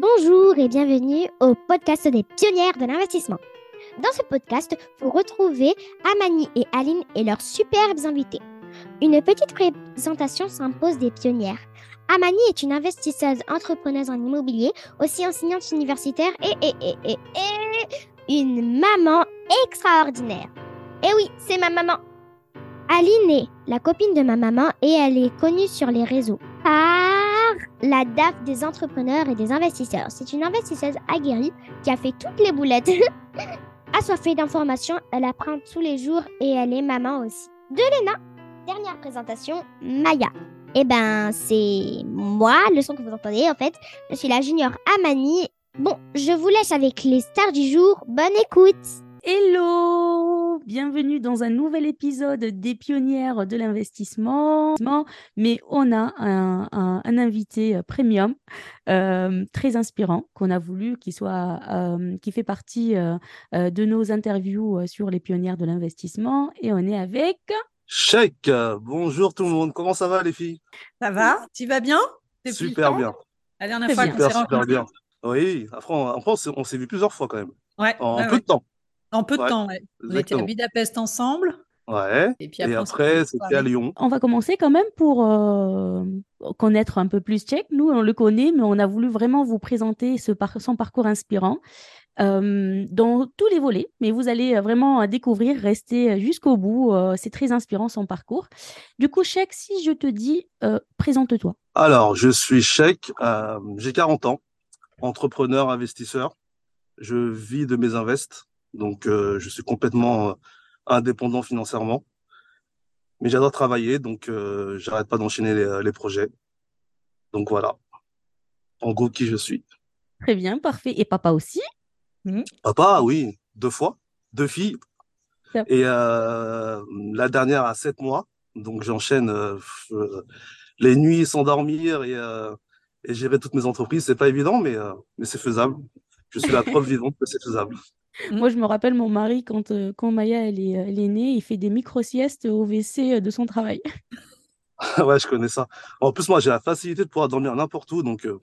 Bonjour et bienvenue au podcast des pionnières de l'investissement. Dans ce podcast, vous retrouvez Amani et Aline et leurs superbes invités. Une petite présentation s'impose des pionnières. Amani est une investisseuse entrepreneuse en immobilier, aussi enseignante universitaire et, une maman extraordinaire. Eh oui, c'est ma maman. Aline est la copine de ma maman et elle est connue sur les réseaux par la DAF des entrepreneurs et des investisseurs. C'est une investisseuse aguerrie qui a fait toutes les boulettes. Assoiffée d'informations, elle apprend tous les jours et elle est maman aussi. De Léna, dernière présentation, Maya. Eh ben, c'est moi, le son que vous entendez en fait. Je suis la junior Amani. Bon, je vous laisse avec les stars du jour. Bonne écoute Hello Bienvenue dans un nouvel épisode des pionnières de l'investissement. Mais on a un, un- un invité euh, premium euh, très inspirant qu'on a voulu qu'il soit, euh, qui fait partie euh, de nos interviews sur les pionnières de l'investissement. Et on est avec euh, bonjour tout le monde, comment ça va les filles? Ça va? Tu vas bien? Super bien, La dernière fois qu'on s'est super, super rencontrés. bien. Oui, après, on, après, on s'est on s'est vu plusieurs fois quand même, Ouais, en ouais, peu ouais. de temps. En peu de Ouais, temps, ouais. On était à. Budapest ensemble. Ouais, Et puis après, c'était à. Lyon. On va commencer quand même pour euh, connaître un peu plus Tchèque. Nous, on le connaît, mais on a voulu vraiment vous présenter ce par- son parcours inspirant euh, dans tous les volets. Mais vous allez euh, vraiment découvrir, rester jusqu'au bout. euh, c'est très inspirant son parcours. Du coup, Tchèque, si je te dis, euh, présente-toi. Alors, je suis euh, j'ai 40 ans, entrepreneur, investisseur. Je vis de mes invests, donc euh, je suis complètement euh, indépendant financièrement. Mais j'adore travailler, donc euh, j'arrête pas d'enchaîner les, les projets. Donc voilà, en gros, qui je suis. Très bien, parfait. Et papa aussi? Mhm. Papa, oui, deux fois, deux filles. Et euh, la dernière à sept mois. Donc j'enchaîne les nuits sans dormir et, euh, et gérer toutes mes entreprises. C'est pas évident, mais, euh, mais c'est faisable. Je suis la preuve vivante que c'est faisable. Moi, je me rappelle mon mari, quand, euh, quand Maya elle est, elle est née, il fait des micro-siestes au WC de son travail. ouais, je connais ça. En plus, moi, j'ai la facilité de pouvoir dormir n'importe où. Donc, euh,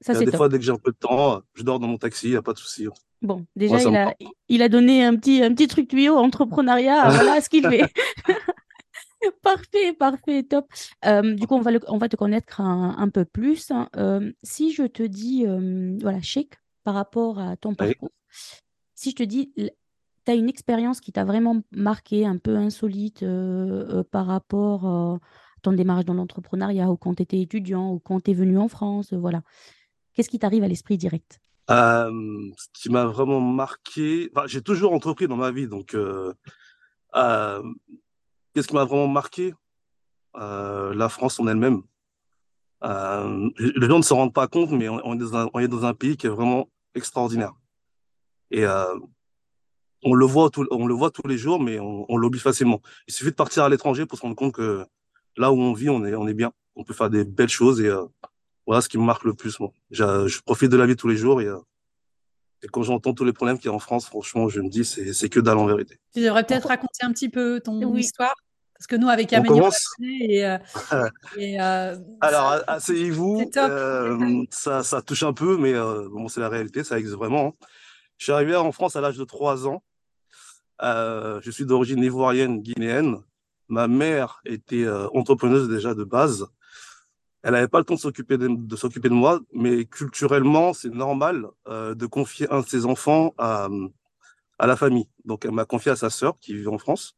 Ça, des top. fois, dès que j'ai un peu de temps, je dors dans mon taxi, il n'y a pas de souci. Bon, déjà, Moi, il a, parle. il a donné un petit, un petit truc tuyau entrepreneuriat. Voilà ce qu'il fait. Parfait, parfait, top. Euh, du coup, on va, le- on va te connaître un, un peu plus. hein. Euh, si je te dis, euh, voilà, Sheikh, par rapport à ton Oui. Si je te dis, tu as une expérience qui t'a vraiment marqué, un peu insolite euh, euh, par rapport euh, à ton démarrage dans l'entrepreneuriat ou quand tu étais étudiant ou quand tu es venu en France, voilà. Qu'est-ce qui t'arrive à l'esprit direct? Ce qui m'a vraiment marqué, j'ai toujours entrepris dans ma vie, donc qu'est-ce qui m'a vraiment marqué? La France en elle-même. Les gens ne se rendent pas compte, mais on est dans un pays qui est vraiment extraordinaire. Et euh, on le voit tout, on le voit tous les jours, mais on, on l'oublie facilement. Il suffit de partir à l'étranger pour se rendre compte que là où on vit, on est, on est bien. On peut faire des belles choses et euh, voilà ce qui me marque le plus, moi. Je, je profite de la vie tous les jours et, euh, et quand j'entends tous les problèmes qu'il y a en France, franchement, je me dis c'est c'est que dalle en vérité. Tu devrais peut-être raconter un petit peu ton Oui. histoire. Parce que nous, avec Amélie, on commence. et, euh, et, euh, Alors, asseyez-vous. Euh, ça, ça touche un peu, mais euh, bon, c'est la réalité, ça existe vraiment. hein. Je suis arrivé en France à l'âge de 3 ans. Euh, je suis d'origine ivoirienne, guinéenne. Ma mère était euh, entrepreneuse déjà de base. Elle n'avait pas le temps de s'occuper de, de s'occuper de moi, mais culturellement, c'est normal euh, de confier un de ses enfants à, à la famille. Donc, elle m'a confié à sa sœur qui vivait en France.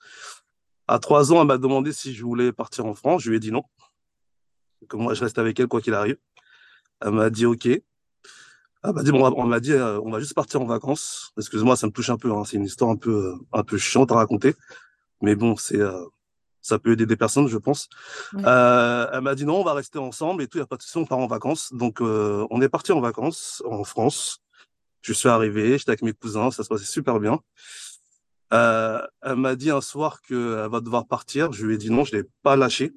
À 3 ans, elle m'a demandé si je voulais partir en France. Je lui ai dit non. Que moi, je reste avec elle quoi qu'il arrive. Elle m'a dit OK. Elle m'a dit, bon, on m'a dit, euh, on va juste partir en vacances. Excuse-moi, ça me touche un peu. Hein. C'est une histoire un peu, euh, un peu chiante à raconter. Mais bon, c'est, euh, ça peut aider des personnes, je pense. Ouais. Euh, elle m'a dit non, on va rester ensemble et tout. Il n'y a pas de souci, on part en vacances. Donc, euh, on est parti en vacances en France. Je suis arrivé, j'étais avec mes cousins, ça se passait super bien. Euh, elle m'a dit un soir qu'elle va devoir partir. Je lui ai dit non, je l'ai pas lâché.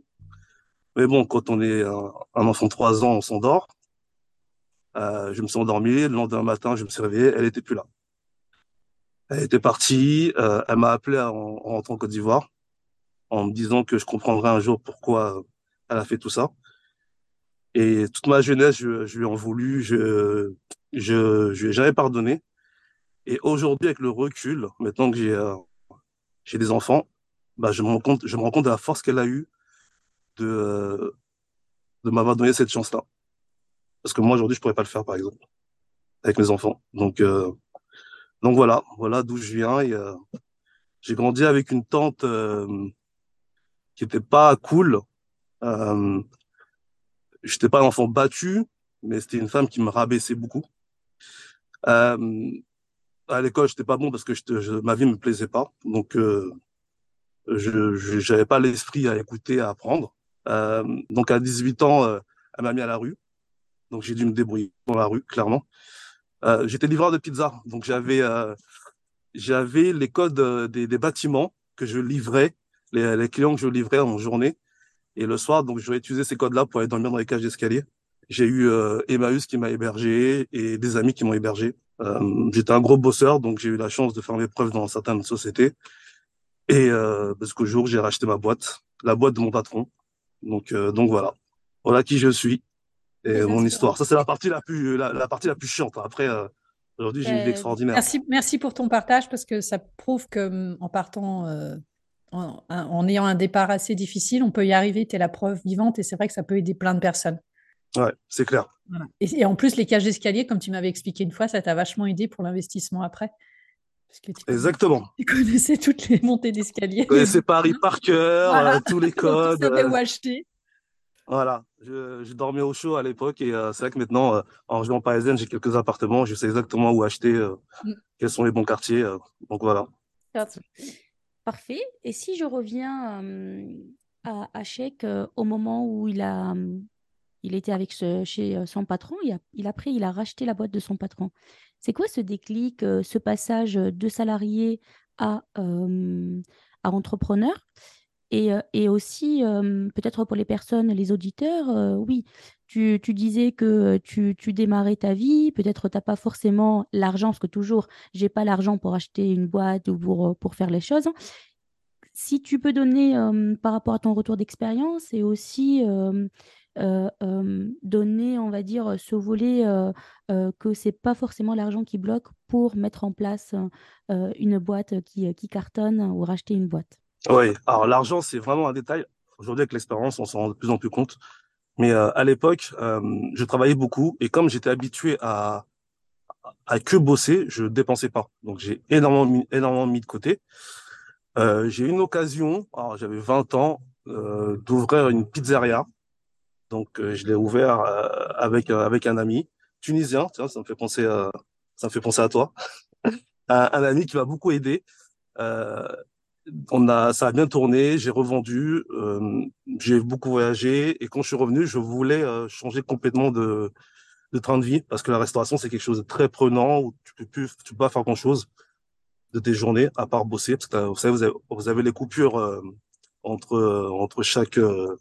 Mais bon, quand on est un, un enfant de 3 ans, on s'endort. Euh, je me suis endormi. Le lendemain matin, je me suis réveillé. Elle était plus là. Elle était partie. Euh, elle m'a appelé en, en rentrant en Côte d'Ivoire en me disant que je comprendrais un jour pourquoi elle a fait tout ça. Et toute ma jeunesse, je, je lui en voulu, je, je, je lui ai jamais pardonné. Et aujourd'hui, avec le recul, maintenant que j'ai euh, j'ai des enfants, bah, je me rends compte, je me rends compte de la force qu'elle a eue de, euh, de m'avoir donné cette chance-là. Parce que moi, aujourd'hui, je pourrais pas le faire, par exemple, avec mes enfants. Donc, euh, donc voilà, voilà d'où je viens. Euh, j'ai grandi avec une tante euh, qui était pas cool. Euh, j'étais pas un enfant battu, mais c'était une femme qui me rabaissait beaucoup. Euh, à l'école, j'étais pas bon parce que ma vie me plaisait pas. Donc, euh, je n'avais pas l'esprit à écouter, à apprendre. Euh, donc, à 18 ans, euh, elle m'a mis à la rue. Donc, j'ai dû me débrouiller dans la rue, clairement. Euh, j'étais livreur de pizza. Donc, j'avais euh, j'avais les codes euh, des, bâtiments que je livrais, les, clients que je livrais en journée. Et le soir, donc, j'aurais utilisé ces codes-là pour aller dormir dans les cages d'escalier. J'ai eu euh, Emmaüs qui m'a hébergé et des amis qui m'ont hébergé. Euh, j'étais un gros bosseur, donc j'ai eu la chance de faire mes preuves dans certaines sociétés. Et parce qu'au jour, j'ai racheté ma boîte, la boîte de mon patron. Donc, donc voilà, voilà qui je suis et mon histoire. Ça, c'est la partie la plus, la, la, partie la plus chiante. Après, euh, aujourd'hui, j'ai une vie extraordinaire. Merci, merci pour ton partage parce que ça prouve que en partant, euh, en, en, ayant un départ assez difficile, on peut y arriver. Tu es la preuve vivante et c'est vrai que ça peut aider plein de personnes. Ouais, c'est clair. Voilà. Et, et, en plus, les cages d'escalier, comme tu m'avais expliqué une fois, ça t'a vachement aidé pour l'investissement après. Parce que tu Exactement. Connaissais, tu connaissais toutes les montées d'escalier. Je connaissais Paris par cœur, voilà. euh, tous les codes. tu savais où acheter. Voilà, je, je, dormais au chaud à l'époque et euh, c'est vrai que maintenant, euh, en région parisienne, j'ai quelques appartements, je sais exactement où acheter, mm. quels sont les bons quartiers. euh, donc voilà. Parfait. Et si je reviens à, Chèque au moment où il a il était avec ce, chez son patron, il a, il, après, il a racheté la boîte de son patron. C'est quoi ce déclic, ce passage de salarié à, euh, à entrepreneur? Et, et aussi, euh, peut-être pour les personnes, les auditeurs, euh, oui, tu, disais que tu, démarrais ta vie, peut-être tu n'as pas forcément l'argent, parce que toujours, j'ai pas l'argent pour acheter une boîte ou pour, pour faire les choses. Si tu peux donner par rapport à ton retour d'expérience et aussi euh, euh, donner, on va dire, ce volet euh, que c'est pas forcément l'argent qui bloque pour mettre en place une boîte qui, qui, cartonne ou racheter une boîte. Oui, alors l'argent, c'est vraiment un détail. Aujourd'hui, avec l'expérience, on s'en rend de plus en plus compte. Mais à l'époque, je travaillais beaucoup et comme j'étais habitué à, à que bosser, je dépensais pas. Donc j'ai énormément mis, énormément mis de côté. Euh, j'ai eu une occasion, j'avais 20 ans, euh, d'ouvrir une pizzeria donc, euh, je l'ai ouvert euh, avec, euh, avec un ami tunisien. Tiens, ça me fait penser à, ça me fait penser à toi. un, un, ami qui m'a beaucoup aidé. On a, ça a bien tourné. J'ai revendu. j'ai beaucoup voyagé. Et quand je suis revenu, je voulais changer complètement de, de train de vie parce que la restauration, c'est quelque chose de très prenant où tu peux plus, tu peux pas faire grand chose de tes journées à part bosser parce que vous savez, vous avez, vous avez les coupures euh, entre, euh, entre chaque, euh,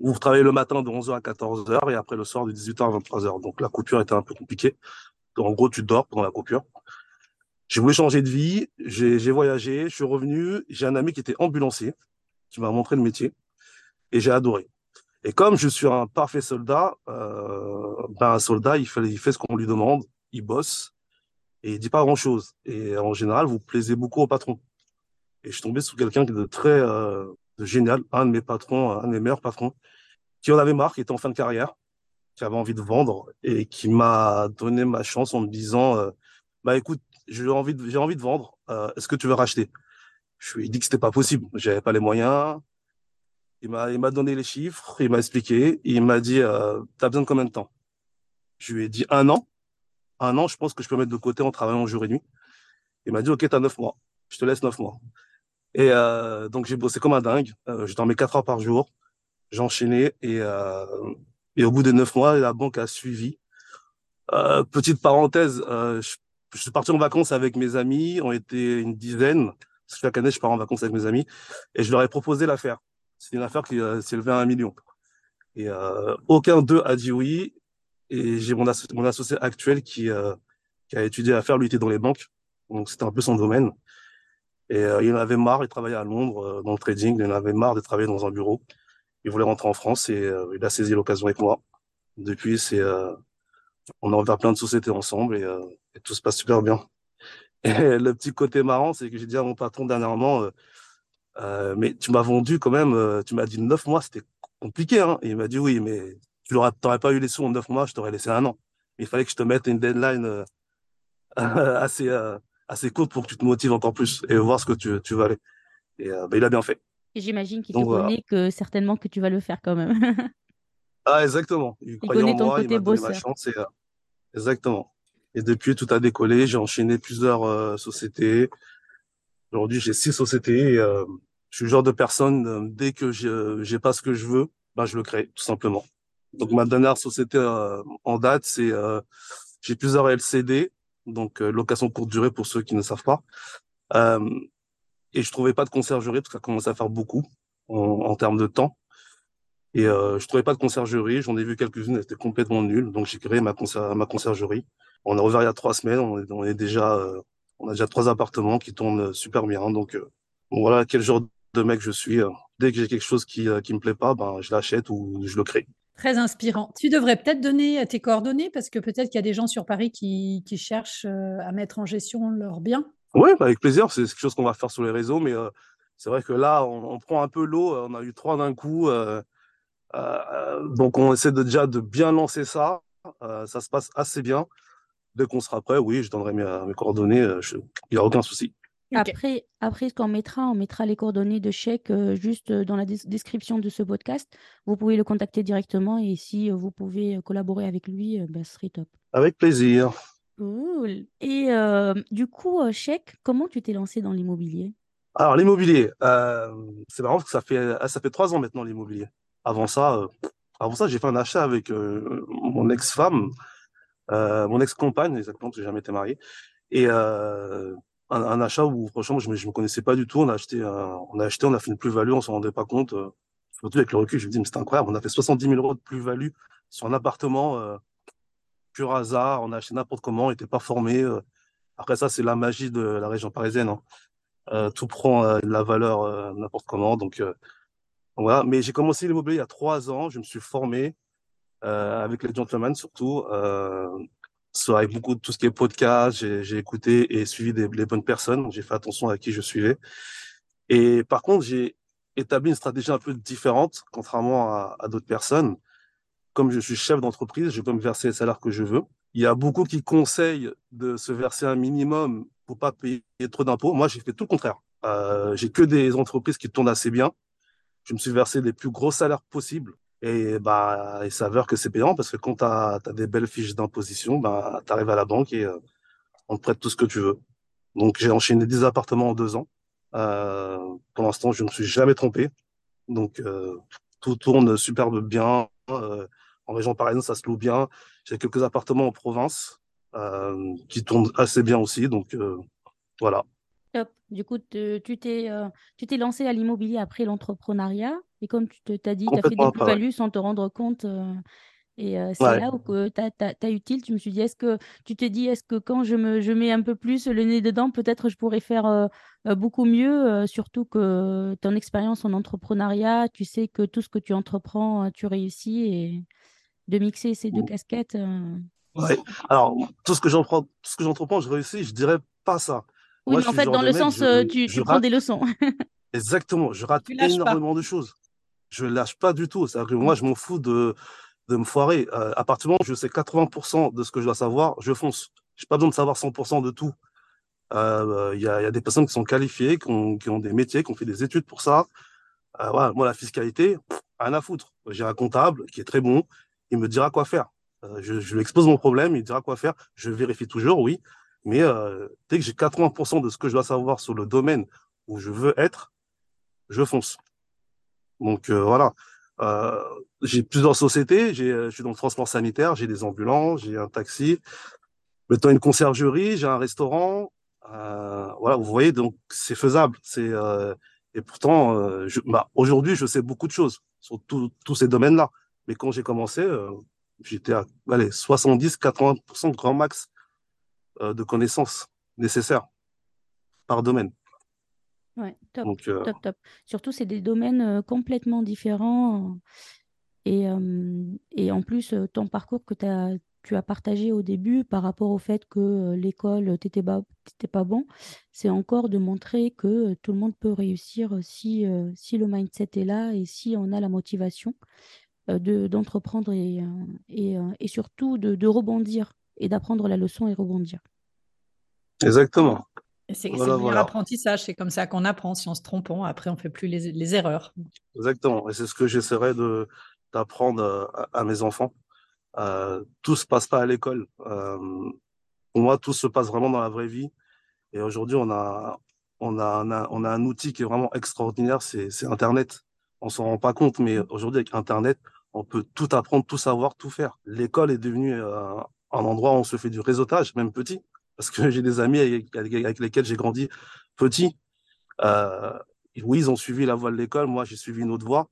vous travaillez le matin de 11h à 14h et après le soir de 18h à 23h. Donc la coupure était un peu compliquée. Donc, en gros, tu dors pendant la coupure. J'ai voulu changer de vie, j'ai voyagé, je suis revenu, j'ai un ami qui était ambulancier, qui m'a montré le métier, et j'ai adoré. Et comme je suis un parfait soldat, euh, ben un soldat, il fait, ce qu'on lui demande, il bosse, et il dit pas grand-chose. Et en général, vous plaisez beaucoup au patron. Et je suis tombé sur quelqu'un de très euh, de génial, un de mes patrons, un de mes meilleurs patrons, qui en avait marre, qui était en fin de carrière, qui avait envie de vendre et qui m'a donné ma chance en me disant euh, bah écoute, j'ai envie de j'ai envie de vendre, euh, est-ce que tu veux racheter Je lui ai dit que c'était pas possible, j'avais pas les moyens. Il m'a il m'a donné les chiffres, il m'a expliqué, il m'a dit euh, t'as besoin de combien de temps? Je lui ai dit un an. Un an, je pense que je peux mettre de côté en travaillant jour et nuit. Il m'a dit ok, t'as neuf mois, je te laisse neuf mois. Et euh, donc j'ai bossé comme un dingue. Euh, je dormais quatre heures par jour. J'enchaînais et, euh, et au bout de neuf mois, la banque a suivi. Euh, petite parenthèse, euh, je, je, suis parti en vacances avec mes amis. On était une dizaine. Chaque année, je pars en vacances avec mes amis et je leur ai proposé l'affaire. C'est une affaire qui euh, s'élevait à un million. Et aucun d'eux a dit oui. Et j'ai mon, asso mon associé actuel qui, qui a étudié l'affaire. Lui était dans les banques, donc c'était un peu son domaine. Et euh, il en avait marre, il travaillait à Londres euh, dans le trading, il en avait marre de travailler dans un bureau. Il voulait rentrer en France et euh, il a saisi l'occasion avec moi. Depuis, c'est, on a ouvert plein de sociétés ensemble et, et, tout se passe super bien. Et le petit côté marrant, c'est que j'ai dit à mon patron dernièrement, mais tu m'as vendu quand même, tu m'as dit neuf mois, c'était compliqué. Hein et il m'a dit oui, mais tu n'aurais pas eu les sous en neuf mois, je t'aurais laissé un an. Il fallait que je te mette une deadline assez, assez courte pour que tu te motives encore plus et voir ce que tu, tu vas aller. Et bah, il a bien fait. J'imagine qu'il te connaît que certainement que tu vas le faire quand même. ah, exactement. Il, il connaît ton moi, côté. Chance et, exactement. Et depuis, tout a décollé. J'ai enchaîné plusieurs sociétés. Aujourd'hui, j'ai six sociétés. Et, je suis le genre de personne, dès que j'ai pas ce que je veux, ben, je le crée, tout simplement. Donc, ma dernière société en date, c'est j'ai plusieurs LCD, donc location courte durée pour ceux qui ne savent pas. Et je trouvais pas de conciergerie parce que ça commençait à faire beaucoup en, en termes de temps. Et euh, je trouvais pas de conciergerie. J'en ai vu quelques-unes, elles étaient complètement nulles. Donc j'ai créé ma, ma conciergerie. On a ouvert il y a trois semaines. On est, on est déjà, euh, on a déjà trois appartements qui tournent super bien. Donc euh, voilà quel genre de mec je suis. Dès que j'ai quelque chose qui qui me plaît pas, ben je l'achète ou je le crée. Très inspirant. Tu devrais peut-être donner tes coordonnées parce que peut-être qu'il y a des gens sur Paris qui, qui cherchent à mettre en gestion leurs biens. Oui, bah, avec plaisir. C'est quelque chose qu'on va faire sur les réseaux, mais euh, c'est vrai que là, on, prend un peu l'eau. On a eu trois d'un coup. Euh, euh, donc, on essaie de, déjà de bien lancer ça. ça se passe assez bien. Dès qu'on sera prêt, oui, je donnerai mes, coordonnées. Il n'y a aucun souci. Après, après, ce qu'on mettra, on mettra les coordonnées de chèque juste dans la description de ce podcast. Vous pouvez le contacter directement et si vous pouvez collaborer avec lui, ben, ce serait top. Avec plaisir. Cool. Et du coup, Chèque, comment tu t'es lancé dans l'immobilier? Alors, l'immobilier, euh, c'est marrant parce que ça fait, ça fait trois ans maintenant l'immobilier. Avant ça, avant ça, j'ai fait un achat avec mon ex-femme, mon ex-compagne, exactement, parce que j'ai jamais été marié. Et un, achat où, franchement, je ne me, connaissais pas du tout. On a acheté, on a acheté, on a fait une plus-value, on s'en rendait pas compte. surtout avec le recul, je me dis, mais c'est incroyable, on a fait 70 000 euros de plus-value sur un appartement pur hasard, on a acheté n'importe comment, on n'était pas formé. Euh. Après ça, c'est la magie de la région parisienne. Hein. Euh, tout prend euh, la valeur n'importe comment. Donc voilà. Mais j'ai commencé l'immobilier il y a trois ans. Je me suis formé avec les gentlemen surtout. avec beaucoup de tout ce qui est podcast, j'ai écouté et suivi des, les bonnes personnes. J'ai fait attention à qui je suivais. Et par contre, j'ai établi une stratégie un peu différente, contrairement à, à d'autres personnes comme je suis chef d'entreprise, je peux me verser le salaire que je veux. Il y a beaucoup qui conseillent de se verser un minimum pour pas payer trop d'impôts. Moi, j'ai fait tout le contraire. Euh, j'ai que des entreprises qui tournent assez bien. Je me suis versé les plus gros salaires possibles. Et bah, il s'avère que c'est payant parce que quand tu as, des belles fiches d'imposition, bah, tu arrives à la banque et euh, on te prête tout ce que tu veux. Donc, j'ai enchaîné 10 appartements en deux ans. Euh, pour l'instant, je ne me suis jamais trompé. Donc, euh, tout tourne superbe bien. Euh, en région parisienne, ça se loue bien. J'ai quelques appartements en province qui tournent assez bien aussi. Donc voilà. Top. Du coup, tu t'es euh, tu t'es lancé à l'immobilier après l'entrepreneuriat. Et comme tu t'as dit, tu as fait des plus-values sans te rendre compte. et c'est là où tu as, utile. Tu me suis dit, est-ce que tu te dis, est-ce que quand je, me, je mets un peu plus le nez dedans, peut-être je pourrais faire beaucoup mieux, surtout que ton expérience en entrepreneuriat, tu sais que tout ce que tu entreprends, tu réussis. Et, de mixer ces deux casquettes. Euh. Ouais. Alors, tout ce que j'entreprends, ce que j'entreprends, je réussis, je dirais pas ça. Oui, mais en fait, dans le sens, euh, tu, prends des leçons. Exactement, je rate énormément de choses. Je lâche pas du tout. C'est-à-dire que moi, je m'en fous de, de me foirer. Euh, à partir du moment où je sais 80% de ce que je dois savoir, je fonce. J'ai pas besoin de savoir 100% de tout. Il euh, y, a, y, a, des personnes qui sont qualifiées, qui ont, qui ont, des métiers, qui ont fait des études pour ça. voilà, moi, la fiscalité, rien à foutre. J'ai un comptable qui est très bon, il me dira quoi faire. Euh, je, lui expose mon problème, il dira quoi faire. Je vérifie toujours, oui. Mais euh, dès que j'ai 80% de ce que je dois savoir sur le domaine où je veux être, je fonce. Donc euh, voilà. j'ai plusieurs sociétés. je suis dans le transport sanitaire, j'ai des ambulances, j'ai un taxi, maintenant une conciergerie, j'ai un restaurant. voilà, vous voyez, donc c'est faisable. C'est et pourtant, bah, aujourd'hui, je sais beaucoup de choses sur tous ces domaines-là. Mais quand j'ai commencé, euh, j'étais à 70-80% grand max euh, de connaissances nécessaires par domaine. Ouais, top, euh, top, top. Surtout, c'est des domaines complètement différents. Et, et en plus, ton parcours que tu as, tu as partagé au début par rapport au fait que l'école, n'était pas, pas bon, c'est encore de montrer que tout le monde peut réussir si, si le mindset est là et si on a la motivation de, d'entreprendre et, et, et surtout de, de rebondir et d'apprendre la leçon et rebondir. Exactement. C'est le meilleur apprentissage, c'est comme ça qu'on apprend. Si on se trompe, après on fait plus les, les erreurs. Exactement, et c'est ce que j'essaierai de d'apprendre euh, à, mes enfants. Euh, tout se passe pas à l'école. Euh, pour moi, tout se passe vraiment dans la vraie vie. Et aujourd'hui, on a on a, on a, on a un outil qui est vraiment extraordinaire, c'est Internet. On s'en rend pas compte, mais aujourd'hui avec Internet, on peut tout apprendre, tout savoir, tout faire. L'école est devenue euh, un endroit où on se fait du réseautage, même petit parce que j'ai des amis avec, lesquels j'ai grandi petit. Euh, oui, ils ont suivi la voie de l'école, moi j'ai suivi une autre voie,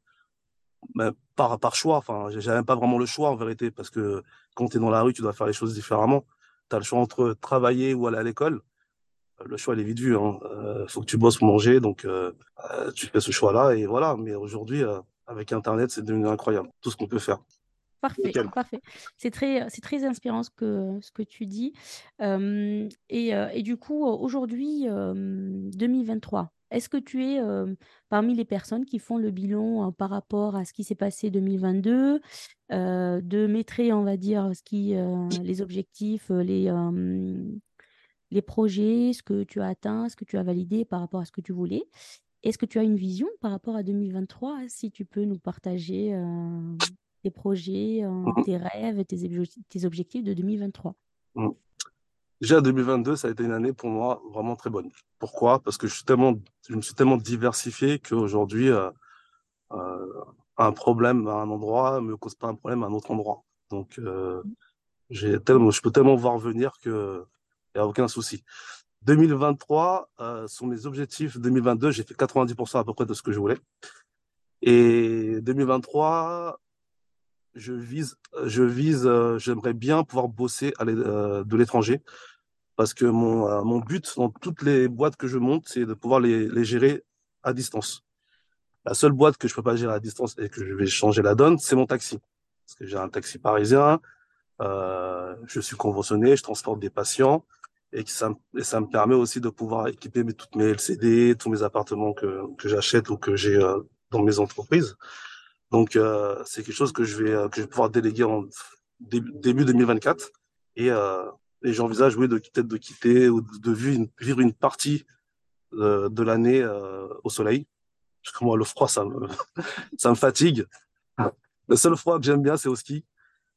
mais par, par choix. Enfin, j'avais pas vraiment le choix en vérité, parce que quand tu es dans la rue, tu dois faire les choses différemment. Tu as le choix entre travailler ou aller à l'école. Le choix, il est vite vu. Il hein. euh, faut que tu bosses pour manger, donc euh, euh, tu fais ce choix-là, et voilà. Mais aujourd'hui, avec Internet, c'est devenu incroyable, tout ce qu'on peut faire. Parfait, parfait. C'est très, c'est très inspirant ce que, ce que tu dis. et, et, du coup, aujourd'hui, 2023, est-ce que tu es parmi les personnes qui font le bilan par rapport à ce qui s'est passé 2022, de mettre, on va dire, ce qui, les objectifs, les, les projets, ce que tu as atteint, ce que tu as validé par rapport à ce que tu voulais? Est-ce que tu as une vision par rapport à 2023 Si tu peux nous partager tes projets, mmh tes rêves, tes, tes, objectifs de 2023 mmh. Déjà, 2022, ça a été une année pour moi vraiment très bonne. Pourquoi? Parce que je, suis tellement, je me suis tellement diversifié qu'aujourd'hui, euh, euh, un problème à un endroit ne me cause pas un problème à un autre endroit. Donc, euh, j'ai tellement, je peux tellement voir venir qu'il n'y a aucun souci. 2023 euh, sont mes objectifs. 2022, j'ai fait 90% à peu près de ce que je voulais. Et 2023, je vise, je vise, euh, j'aimerais bien pouvoir bosser à euh, de l'étranger parce que mon, euh, mon but dans toutes les boîtes que je monte, c'est de pouvoir les, les gérer à distance. La seule boîte que je peux pas gérer à distance et que je vais changer la donne, c'est mon taxi. Parce que j'ai un taxi parisien, euh, je suis conventionné, je transporte des patients et, ça, et ça me permet aussi de pouvoir équiper mes, toutes mes LCD, tous mes appartements que, que j'achète ou que j'ai dans mes entreprises. Donc, euh, c'est quelque chose que je vais, euh, que je vais pouvoir déléguer en début, 2024. Et, euh, et j'envisage, oui, de peut-être de quitter ou de vivre une, vivre une partie de, de l'année au soleil. Parce que moi, le froid, ça me, ça me fatigue. Le seul froid que j'aime bien, c'est au ski.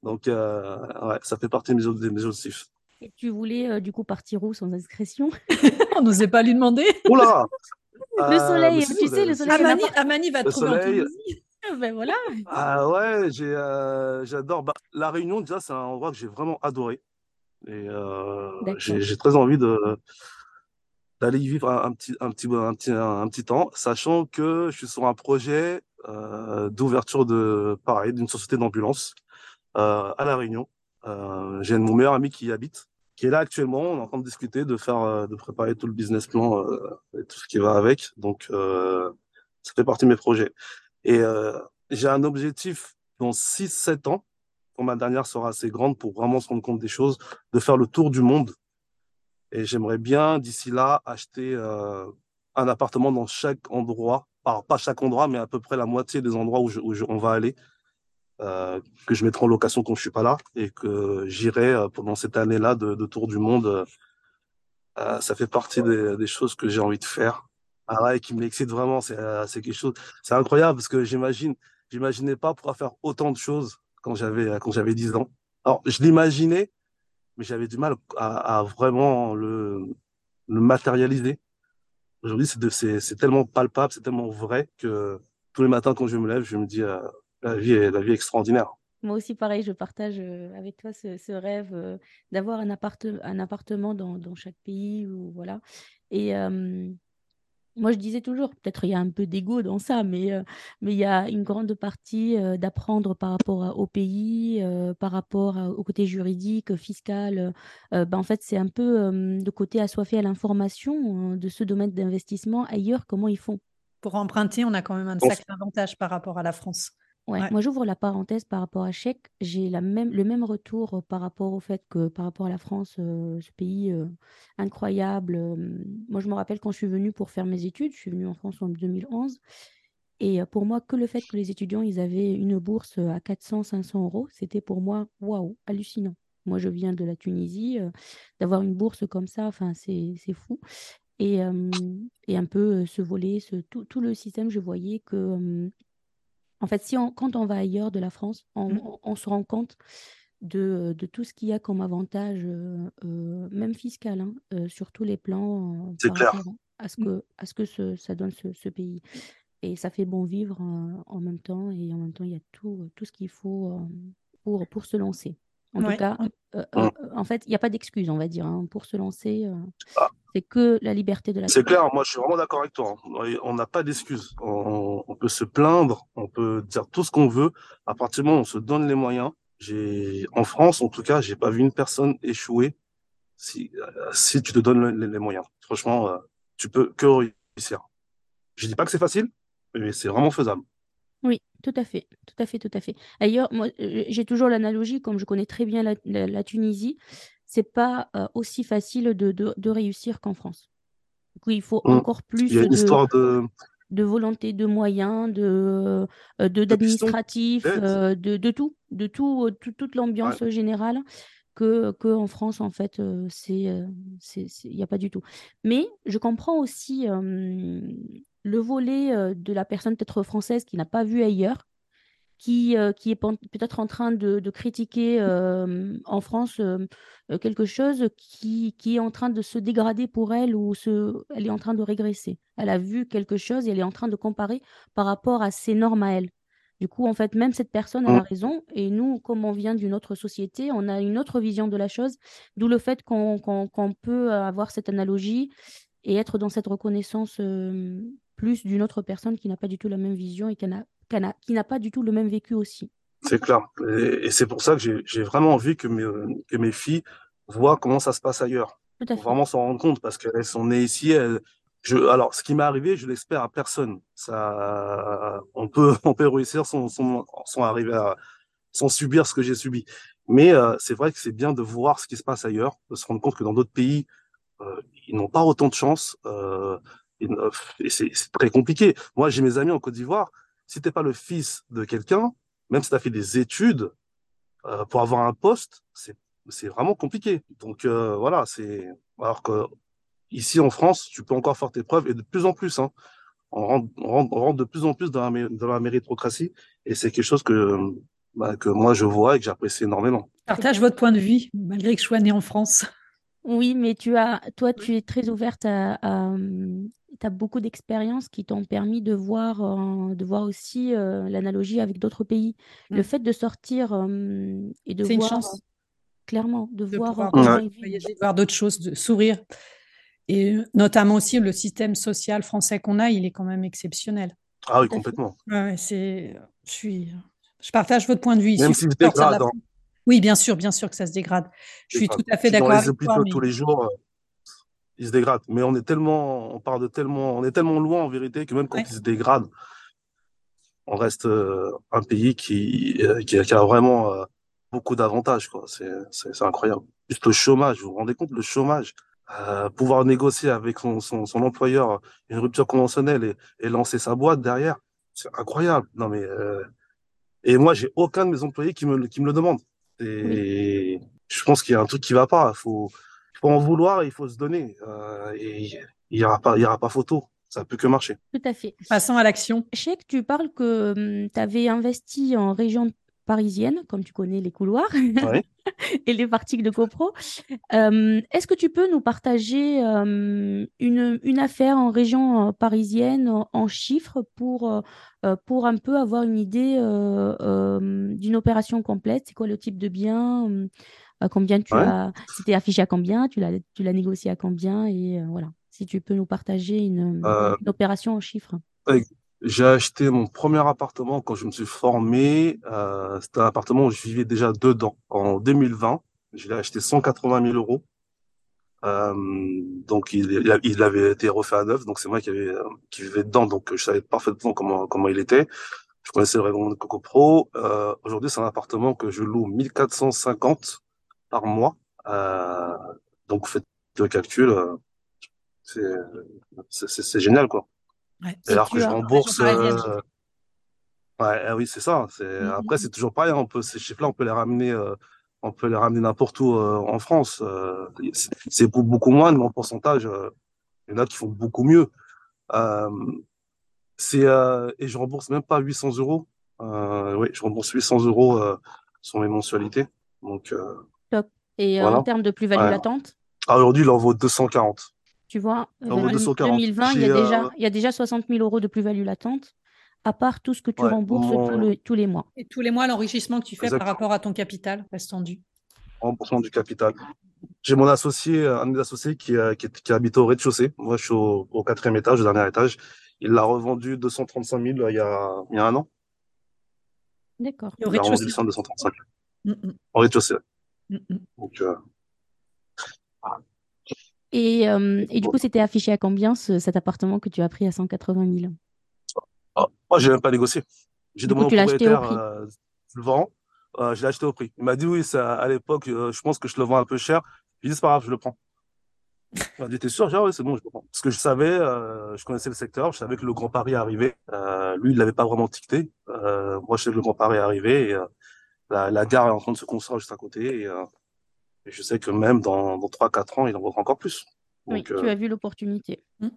Donc, ouais, ça fait partie de mes, mes objectifs. Et tu voulais du coup partir où sans inscription On n'osait pas lui demander. Oula Le soleil, tu sais, le soleil. Amani, Amani va te trouver soleil, en ah, ben voilà. Ah ouais, j'ai, euh, j'adore. Bah, la Réunion, déjà, c'est un endroit que j'ai vraiment adoré. Et euh, j'ai, très envie de d'aller y vivre un, petit, un, petit, un, petit, un, petit temps, sachant que je suis sur un projet euh, d'ouverture de pareil d'une société d'ambulance à La Réunion. j'ai mon meilleur ami qui y habite, qui est là actuellement. On est en train de discuter, de faire, de préparer tout le business plan et tout ce qui va avec. Donc, ça fait partie de mes projets. Et euh, j'ai un objectif dans 6-7 ans, quand ma dernière sera assez grande pour vraiment se rendre compte des choses, de faire le tour du monde. Et j'aimerais bien, d'ici là, acheter euh, un appartement dans chaque endroit. Alors, pas chaque endroit, mais à peu près la moitié des endroits où, on va aller. Euh, que je mettrai en location quand je suis pas là et que j'irai pendant cette année-là de, tour du monde. Ça fait partie des choses que j'ai envie de faire. Ah ouais, qui m'excite vraiment, c'est euh, c'est quelque chose, c'est incroyable parce que j'imagine, j'imaginais pas pouvoir faire autant de choses quand j'avais euh, quand j'avais 10 ans. Alors, je l'imaginais, mais j'avais du mal à, vraiment le, matérialiser. Aujourd'hui, c'est tellement palpable, c'est tellement vrai que tous les matins quand je me lève, je me dis euh, la vie est la vie extraordinaire. Moi aussi, pareil, je partage avec toi ce, rêve d'avoir un, appart un appartement dans, dans, chaque pays ou voilà. Et moi, je disais toujours, peut-être il y a un peu d'ego dans ça, mais euh, mais il y a une grande partie euh, d'apprendre par rapport au pays, euh, par rapport au côté juridique, fiscal. ben, en fait, c'est un peu le côté assoiffé à l'information de ce domaine d'investissement ailleurs, comment ils font. Pour emprunter, on a quand même un sacré avantage par rapport à la France. Ouais, Ouais. moi j'ouvre la parenthèse par rapport à Chèque. J'ai la même, le même retour par rapport au fait que par rapport à la France, euh, ce pays euh, incroyable. euh, moi je me rappelle quand je suis venue pour faire mes études, je suis venue en France en 2011. Et euh, pour moi, que le fait que les étudiants, ils avaient une bourse à 400, 500 euros, c'était pour moi, waouh, hallucinant. Moi je viens de la Tunisie, euh, d'avoir une bourse comme ça, enfin c'est c'est fou. Et, euh, et un peu euh, ce volet, ce, tout, tout le système, je voyais que euh, en fait, si on- quand on va ailleurs de la France, on, Mm. on- on se rend compte de, de tout ce qu'il y a comme avantage, euh, euh, même fiscal, hein, euh, sur tous les plans, C'est par clair. rapport à ce Mm. que, à ce que ce- ça donne ce, ce pays. Et ça fait bon vivre en même temps, et en même temps, il y a tout, tout ce qu'il faut pour, pour se lancer. En tout cas, euh, Mm. euh, en fait, il n'y a pas d'excuse, on va dire, hein, pour se lancer. euh, Ah. c'est que la liberté de la C'est clair, moi je suis vraiment d'accord avec toi. hein. On n'a pas d'excuses. On, on peut se plaindre, on peut dire tout ce qu'on veut. À partir du moment où on se donne les moyens, j'ai en France en tout cas, j'ai pas vu une personne échouer si euh, si tu te donnes le- les moyens. Franchement, euh, tu peux que réussir. Je dis pas que c'est facile, mais c'est vraiment faisable. Oui, tout à fait, tout à fait, tout à fait. D'ailleurs, moi, euh, j'ai toujours l'analogie, comme je connais très bien la, la- la Tunisie, c'est pas euh, aussi facile de, de- de réussir qu'en France. Du coup, il faut Mm. encore Il y plus a une de, histoire de, de volonté, de moyens, de, euh, d'administratif, euh, de, de tout, de tout, tout- toute l'ambiance générale que, que en France, en fait, c'est, il n'y a pas du tout. Mais je comprends aussi le volet euh, de la personne peut-être française qui n'a pas vu ailleurs, qui, euh, qui est peut-être en train de, de critiquer euh, en France quelque chose qui, qui est en train de se dégrader pour elle ou se, elle est en train de régresser. Elle a vu quelque chose et elle est en train de comparer par rapport à ses normes à elle. Du coup, en fait, même cette personne, a Mm. raison. Et nous, comme on vient d'une autre société, on a une autre vision de la chose. D'où le fait qu'on peut avoir cette analogie et être dans cette reconnaissance euh, plus d'une autre personne qui n'a pas du tout la même vision et qui n'a qui n'a- qui n'a pas du tout le même vécu aussi. C'est clair. Et, et c'est pour ça que j'ai j'ai vraiment envie que mes, que mes filles voient comment ça se passe ailleurs. Vraiment s'en rendre compte parce qu'elles sont nées ici. elles- je, alors, ce qui m'est arrivé, je l'espère à personne. Ça, on peut, on peut réussir sans, sans, sans arriver à, sans subir ce que j'ai subi. Mais euh, c'est vrai que c'est bien de voir ce qui se passe ailleurs, de se rendre compte que dans d'autres pays, euh, ils n'ont pas autant de chance. Euh, euh, c'est très compliqué. Moi, j'ai mes amis en Côte d'Ivoire. Si t'es pas le fils de quelqu'un, même si tu as fait des études, euh, pour avoir un poste, c'est vraiment compliqué. Donc euh, voilà, c'est alors que ici en France, tu peux encore faire tes preuves et de plus en plus, hein, on rentre, de plus en plus dans la, méritocratie et c'est quelque chose que bah, que moi je vois et que j'apprécie énormément. Partage votre point de vue, malgré que je sois née en France. Oui, mais tu as, toi, tu es très ouverte à, tu as beaucoup d'expériences qui t'ont permis de voir, euh, de voir aussi euh, l'analogie avec d'autres pays. Le fait de sortir euh, et de C'est une voir, chance clairement, de de voir Ouais. voyager, de voir d'autres choses, de sourire. Et notamment aussi le système social français qu'on a, il est quand même exceptionnel. Ah oui, complètement. Ouais, c'est, je suis, je partage votre point de vue. Même si de je Oui, bien sûr, bien sûr que ça se dégrade. Je suis tout à fait suis dans d'accord les hôpitaux mais tous les jours, euh, ils se dégradent. Mais on est tellement, on part de tellement, on est tellement loin en vérité que même quand Ouais. ils se dégradent, on reste euh, un pays qui, euh, qui, a, qui a vraiment euh, beaucoup d'avantages. C'est, incroyable. Juste le chômage, vous vous rendez compte, le chômage, pouvoir négocier avec son, son, son employeur une rupture conventionnelle et, et lancer sa boîte derrière, c'est incroyable. Non mais et moi j'ai aucun de mes employés qui me, qui me le demande. Et je pense qu'il y a un truc qui va pas. Faut, faut en vouloir et il faut se donner. Euh, et il y aura pas, il y aura pas photo. Ça peut que marcher. Tout à fait. passons à l'action. Je sais que tu parles que tu avais investi en région parisienne, comme tu connais les couloirs Ouais. et les parties de copro. Euh, Est-ce que tu peux nous partager euh, une, une affaire en région euh, parisienne en, en chiffres pour, euh, euh, pour un peu avoir une idée euh, euh, d'une opération complète? C'est quoi le type de bien? euh, à combien tu Ouais. as, c'était affiché à combien? Tu l'as, tu l'as négocié à combien? Et euh, voilà, si tu peux nous partager une, Euh, une opération en chiffres. J'ai acheté mon premier appartement quand je me suis formé. Euh, c'était un appartement où je vivais déjà dedans. En 2020, je l'ai acheté 180 000 euros. Euh, donc il, il avait été refait à neuf. Donc c'est moi qui, avait, qui vivais dedans. Donc je savais parfaitement comment comment il était. je connaissais le règlement de Coco Pro. Euh, Aujourd'hui, c'est un appartement que je loue 1450 par mois. Euh, donc, faites le calcul. Euh, c'est génial, quoi. Ouais, alors que je rembourse. euh, Ouais, ah oui, c'est ça. C'est Mhm. après, c'est toujours pareil. On peut ces chiffres-là, on peut les ramener, euh, on peut les ramener n'importe où euh, en France. C'est beaucoup, moins, mais en pourcentage, il y en a qui font beaucoup mieux. C'est et je rembourse même pas 800 euros. Oui, je rembourse 800 euros sur mes mensualités. Donc, euh, Et Voilà. en termes de plus-value Ouais. latente, ah, aujourd'hui, il en vaut 240. Tu vois, En vers 240. 2020, il y, a J'ai, euh, déjà, il y a déjà 60 000 euros de plus-value latente, à part tout ce que tu Ouais, rembourses tous, le- tous les mois. Et tous les mois, l'enrichissement que tu fais par rapport à ton capital reste tendu. remboursement du capital. J'ai mon associé, un de mes associés qui, euh, qui, qui habite au rez-de-chaussée. Moi, je suis au, au quatrième étage, au dernier étage. Il l'a revendu 235 000 euh, il y a, il y a un an. D'accord. Au Il l'a revendu rez-de-chaussée. 100, 235 000 Mm, mm, au rez-de-chaussée. mm, mm. Donc, euh, Et, euh, et du coup, c'était affiché à combien ce- cet appartement que tu as pris à 180 000? ah, moi, j'ai même pas négocié. J'ai demandé au propriétaire, euh, le vend. Euh, je l'ai acheté au prix. Il m'a dit oui, ça, à l'époque, euh, je pense que je le vends un peu cher. J'ai dit c'est pas grave, je le prends. Il m'a dit t'es sûr? J'ai dit, ah ouais, c'est bon, je le prends. Parce que je savais, euh, je connaissais le secteur, je savais que le Grand Paris arrivait. Lui, il l'avait pas vraiment ticté. Moi, je sais que le Grand Paris arrivait et la, la gare est en train de se construire juste à côté. Et, et je sais que même dans, dans 3-4 ans, il en vaudra encore plus. Oui, tu euh, as vu l'opportunité. Mm.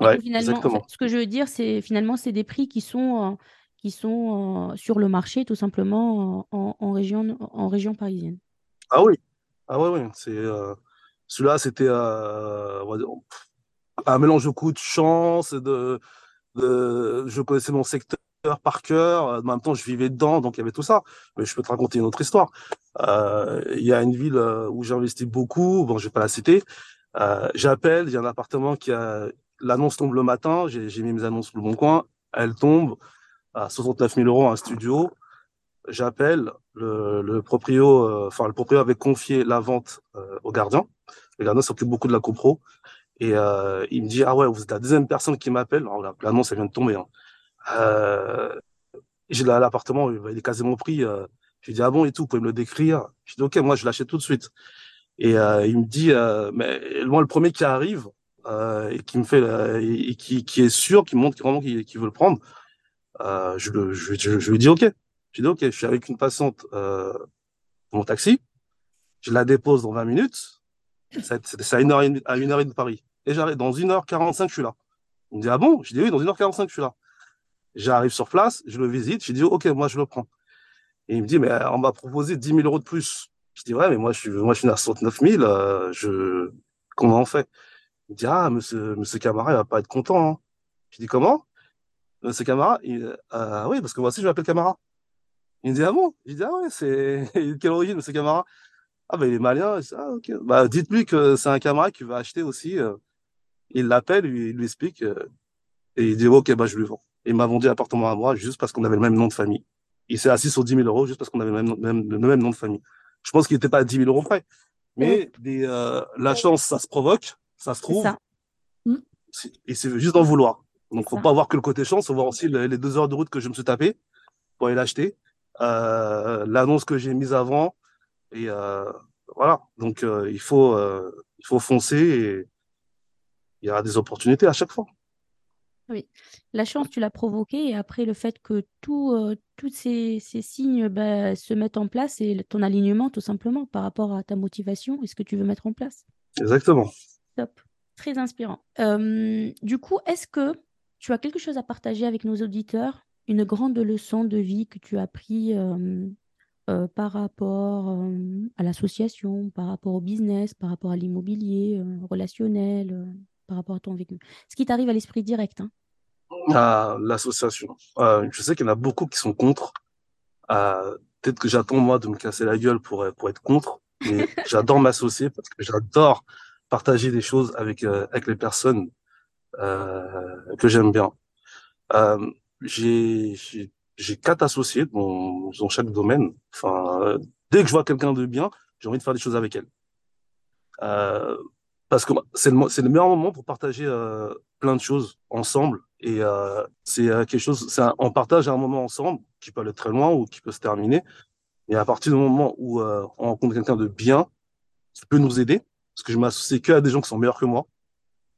Et ouais, finalement, en exactement. fait, ce que je veux dire, c'est finalement, c'est des prix qui sont, euh, qui sont euh, sur le marché, tout simplement, en, région, en région parisienne. Ah oui, ah ouais, ouais. C'est euh, celui-là, c'était euh, un mélange de coups de chance, de, je connaissais mon secteur par cœur. En même temps, je vivais dedans, donc il y avait tout ça. Mais je peux te raconter une autre histoire. Euh, Il y a une ville euh, où j'ai investi beaucoup. Bon, je vais pas la citer. Euh, j'appelle, il y a un appartement qui a l'annonce tombe le matin. J'ai mis mes annonces sur le bon coin. Elle tombe à 69 000 euros un studio. J'appelle le, le proprio, euh, enfin le proprio avait confié la vente euh, au gardien. Le gardien s'occupe beaucoup de la copro et euh, il me dit ah ouais vous êtes la deuxième personne qui m'appelle. L'annonce elle vient de tomber. Hein. Euh, j'ai l'appartement, il est quasiment pris. Euh, je lui dis ah bon et tout, vous pouvez me le décrire? Je dis ok moi je l'achète tout de suite. Et euh, il me dit mais moi le premier qui arrive et qui me fait et, qui, qui est sûr, qui montre vraiment qu'il qu'il veut le prendre, je, je, lui dis ok. Je dis ok, je suis avec une passante euh, dans mon taxi, je la dépose dans 20 minutes, c'est à une heure et demie- à une heure et de Paris. Et j'arrive dans 1h45, je suis là. Il me dit ah bon? Je dis oui, dans 1h45, je suis là. J'arrive sur place, je le visite, je dis ok, moi je le prends. Et il me dit mais euh, on m'a proposé 10 000 euros de plus. Je dis ouais, mais moi je suis, moi je suis à 69 000, euh, je, comment on fait? Il me dit ah, monsieur, monsieur Camara, il va pas être content. Hein. Je dis comment? Monsieur Camara, il, euh, oui, parce que moi aussi je m'appelle Camara. Il me dit ah bon? Je dis ah ouais, c'est quelle origine, monsieur Camara? Ah bah il est malien. Je dis, ah ok. Bah dites-lui que c'est un Camara qui va acheter aussi. euh. Il l'appelle, il, il lui explique euh, et il dit ok bah je lui vends. Il m'a vendu l'appartement à moi juste parce qu'on avait le même nom de famille. Il s'est assis sur 10 000 euros juste parce qu'on avait le même, le même nom de famille. Je pense qu'il n'était pas à 10 000 euros près. Mais des, euh, la chance, ça se provoque, ça se trouve, ça. c'est- et c'est juste d'en vouloir. Donc, C'est faut ça. pas voir que le côté chance, faut voir aussi le- les deux heures de route que je me suis tapé pour aller l'acheter, euh, l'annonce que j'ai mise avant, et euh, voilà. Donc, il faut, il faut foncer et il y aura des opportunités à chaque fois. La chance, tu l'as provoquée, et après, le fait que tout, euh, tous ces, ces signes bah, se mettent en place, et ton alignement, tout simplement, par rapport à ta motivation et ce que tu veux mettre en place. Exactement. Top. Très inspirant. Euh, du coup, est-ce que tu as quelque chose à partager avec nos auditeurs, une grande leçon de vie que tu as appris euh, par rapport à l'association, par rapport au business, par rapport à l'immobilier, euh, relationnel, par rapport à ton vécu? Ce qui t'arrive à l'esprit direct, hein. À l'association. Euh, je sais qu'il y en a beaucoup qui sont contre. Euh, peut-être que j'attends moi de me casser la gueule pour, pour être contre, mais j'adore m'associer parce que j'adore partager des choses avec, euh, avec les personnes euh, que j'aime bien. Euh, j'ai j'ai j'ai quatre associés dans, dans chaque domaine. Enfin, euh, dès que je vois quelqu'un de bien, j'ai envie de faire des choses avec elle. Euh, parce que c'est le, c'est le meilleur moment pour partager euh, plein de choses ensemble Et euh, c'est euh, quelque chose, c'est on partage un moment ensemble qui peut aller très loin ou qui peut se terminer. Et à partir du moment où euh, on rencontre quelqu'un de bien, qui peut nous aider, parce que je m'associe que à des gens qui sont meilleurs que moi.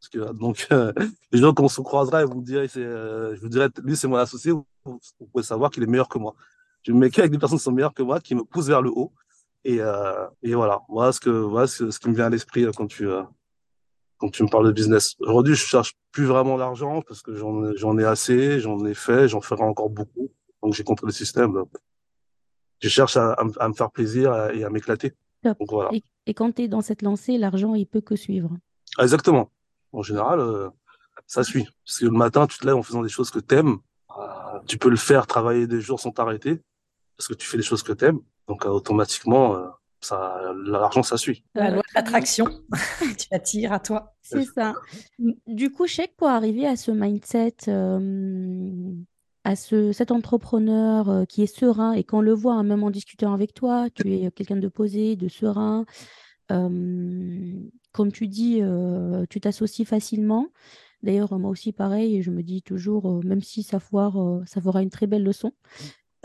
Parce que, donc, les gens, quand on se croisera, vous direz, c'est, je vous dirais, lui, c'est mon associé, vous, vous pouvez savoir qu'il est meilleur que moi. Je me mets qu'avec des personnes qui sont meilleures que moi, qui me poussent vers le haut. Et, et voilà, voilà ce que, voilà ce, ce qui me vient à l'esprit quand tu, quand tu me parles de business. Aujourd'hui, je cherche plus vraiment l'argent parce que j'en j'en ai assez, j'en ai fait, j'en ferai encore beaucoup. Donc j'ai compris le système. Je cherche à, à, me faire plaisir et à m'éclater. Donc voilà. Et, et quand tu es dans cette lancée, l'argent, il peut que suivre. Exactement. En général, euh, ça suit. Parce que le matin, tu te lèves en faisant des choses que t'aimes. Euh, tu peux le faire travailler des jours sans t'arrêter parce que tu fais les choses que t'aimes. Donc euh, automatiquement, euh, ça, l'argent, ça suit. La loi d'attraction, tu attires à toi. C'est ça. Du coup, Chèque, pour arriver à ce mindset, euh, à ce, cet entrepreneur euh, qui est serein, et qu'on le voit, hein, même en discutant avec toi, tu es quelqu'un de posé, de serein. Euh, comme tu dis, euh, tu t'associes facilement. D'ailleurs, moi aussi, pareil, je me dis toujours, euh, même si ça foire, euh, ça fera une très belle leçon.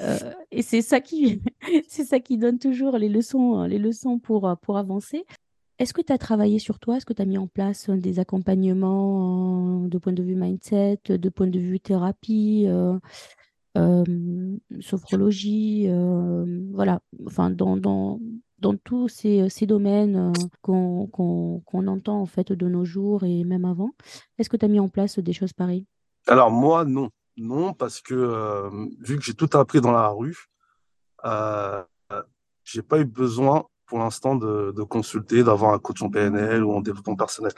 Euh, et c'est ça qui, c'est ça qui donne toujours les leçons, les leçons pour, pour avancer. Est-ce que tu as travaillé sur toi? Est-ce que tu as mis en place des accompagnements de point de vue mindset, de point de vue thérapie, euh, euh, sophrologie, euh, voilà, enfin dans, dans, dans tous ces, ces domaines qu'on entend en fait de nos jours et même avant. Est-ce que tu as mis en place des choses pareilles? Alors moi, non. Non, parce que euh, vu que j'ai tout appris dans la rue, euh, j'ai pas eu besoin pour l'instant de, consulter, d'avoir un coach en PNL ou en développement personnel.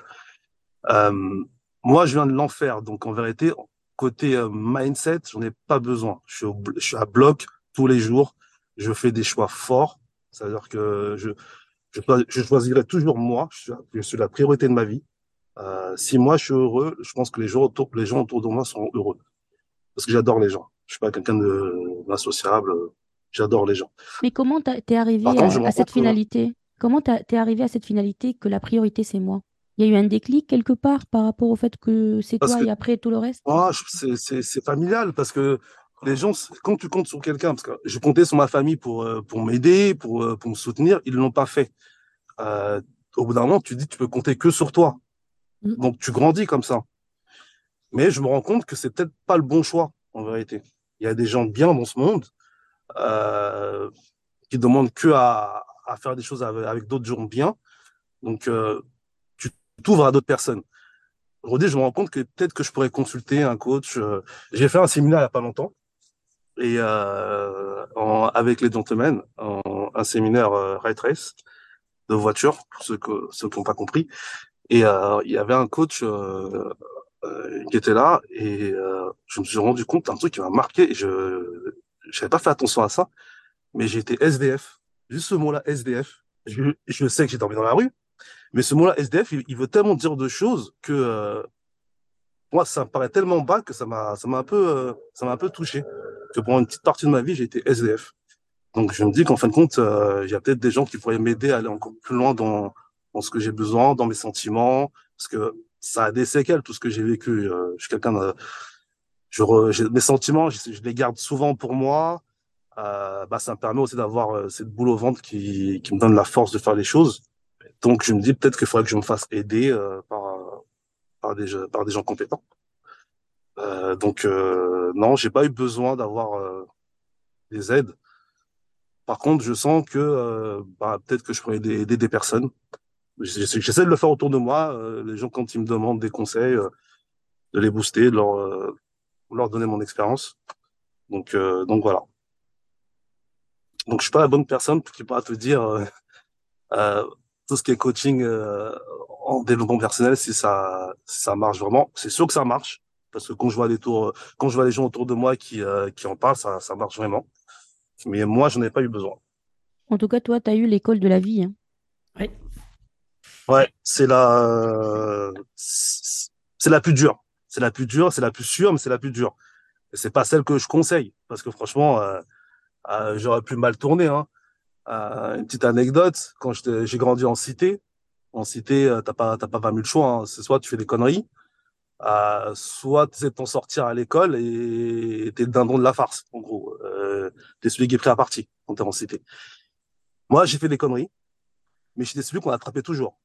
Euh, moi, je viens de l'enfer, donc en vérité, côté euh, mindset, j'en ai pas besoin. Je suis, à bloc tous les jours. Je fais des choix forts, c'est-à-dire que je, je, je choisirai toujours moi. Je suis, la priorité de ma vie. Euh, si moi je suis heureux, je pense que les gens autour, les gens autour de moi seront heureux parce que j'adore les gens. Je suis pas quelqu'un d'insociable. J'adore les gens. Mais comment t'es arrivé à, à cette finalité? Comment t'es arrivé à cette finalité que la priorité c'est moi? Il y a eu un déclic quelque part par rapport au fait que c'est toi que, et après tout le reste? Moi, c'est familial parce que les gens, quand tu comptes sur quelqu'un, parce que je comptais sur ma famille pour euh, pour m'aider, pour euh, pour me soutenir, ils l'ont pas fait. Euh, au bout d'un moment, tu dis tu peux compter que sur toi. Mmh. Donc tu grandis comme ça. Mais je me rends compte que c'est peut-être pas le bon choix, en vérité. Il y a des gens bien dans ce monde euh, qui demandent que à, à, faire des choses avec, d'autres gens bien. Donc, euh, tu t'ouvres à d'autres personnes. Aujourd'hui, je me rends compte que peut-être que je pourrais consulter un coach. Euh, J'ai fait un séminaire il n'y a pas longtemps et euh, en, avec les gentlemen, en, un séminaire euh, Right Race de voiture, pour ceux, que, ceux qui n'ont pas compris. Et euh, il y avait un coach euh, qui était là et je me suis rendu compte d'un truc qui m'a marqué et je n'avais pas fait attention à ça, mais été SDF. Juste ce mot-là, SDF. Je, je sais que j'ai dormi dans la rue, mais ce mot-là, SDF, il, veut tellement dire de choses que euh, moi, ça me paraît tellement bas que ça m'a, un peu, euh, ça m'a un peu touché. Que pendant une petite partie de ma vie, j'ai été SDF. Donc, je me dis qu'en fin de compte, euh, il y a peut-être des gens qui pourraient m'aider à aller encore plus loin dans, dans ce que j'ai besoin, dans mes sentiments, parce que ça a des séquelles, tout ce que j'ai vécu. Je suis quelqu'un de, je, re, mes sentiments, je, les garde souvent pour moi. Euh, bah, ça me permet aussi d'avoir euh, cette boule au ventre qui, qui me donne la force de faire les choses. Donc, je me dis peut-être qu'il faudrait que je me fasse aider euh, par, par, des, par des gens compétents. Euh, donc, euh, non, j'ai pas eu besoin d'avoir des aides. Par contre, je sens que bah, peut-être que je pourrais aider, des personnes J'essaie de le faire autour de moi. Euh, les gens, quand ils me demandent des conseils, euh, de les booster, de leur, euh, leur donner mon expérience. Donc, euh, donc voilà. Donc, je suis pas la bonne personne qui pourra te dire euh, tout ce qui est coaching en développement personnel, si ça, si ça marche vraiment. C'est sûr que ça marche parce que quand je vois les tours, quand je vois les gens autour de moi qui, qui en parlent, ça, ça marche vraiment. Mais moi, je n'en ai pas eu besoin. En tout cas, toi, tu as eu l'école de la vie. Hein. Oui. Ouais, c'est la, c'est la plus dure. C'est la plus dure, c'est la plus sûre, mais c'est la plus dure. Et c'est pas celle que je conseille, parce que franchement, euh, euh, j'aurais pu mal tourner. Hein. Euh, une petite anecdote, quand j'ai grandi en cité, en cité, t'as pas, t'as pas 20 000 choix. Hein. C'est soit tu fais des conneries, euh, soit sais t'en sortir à l'école et t'es le dindon de la farce, en gros. Euh, t'es celui qui est pris à partie quand t'es en cité. Moi, j'ai fait des conneries, mais j'étais celui qu'on attrapait toujours.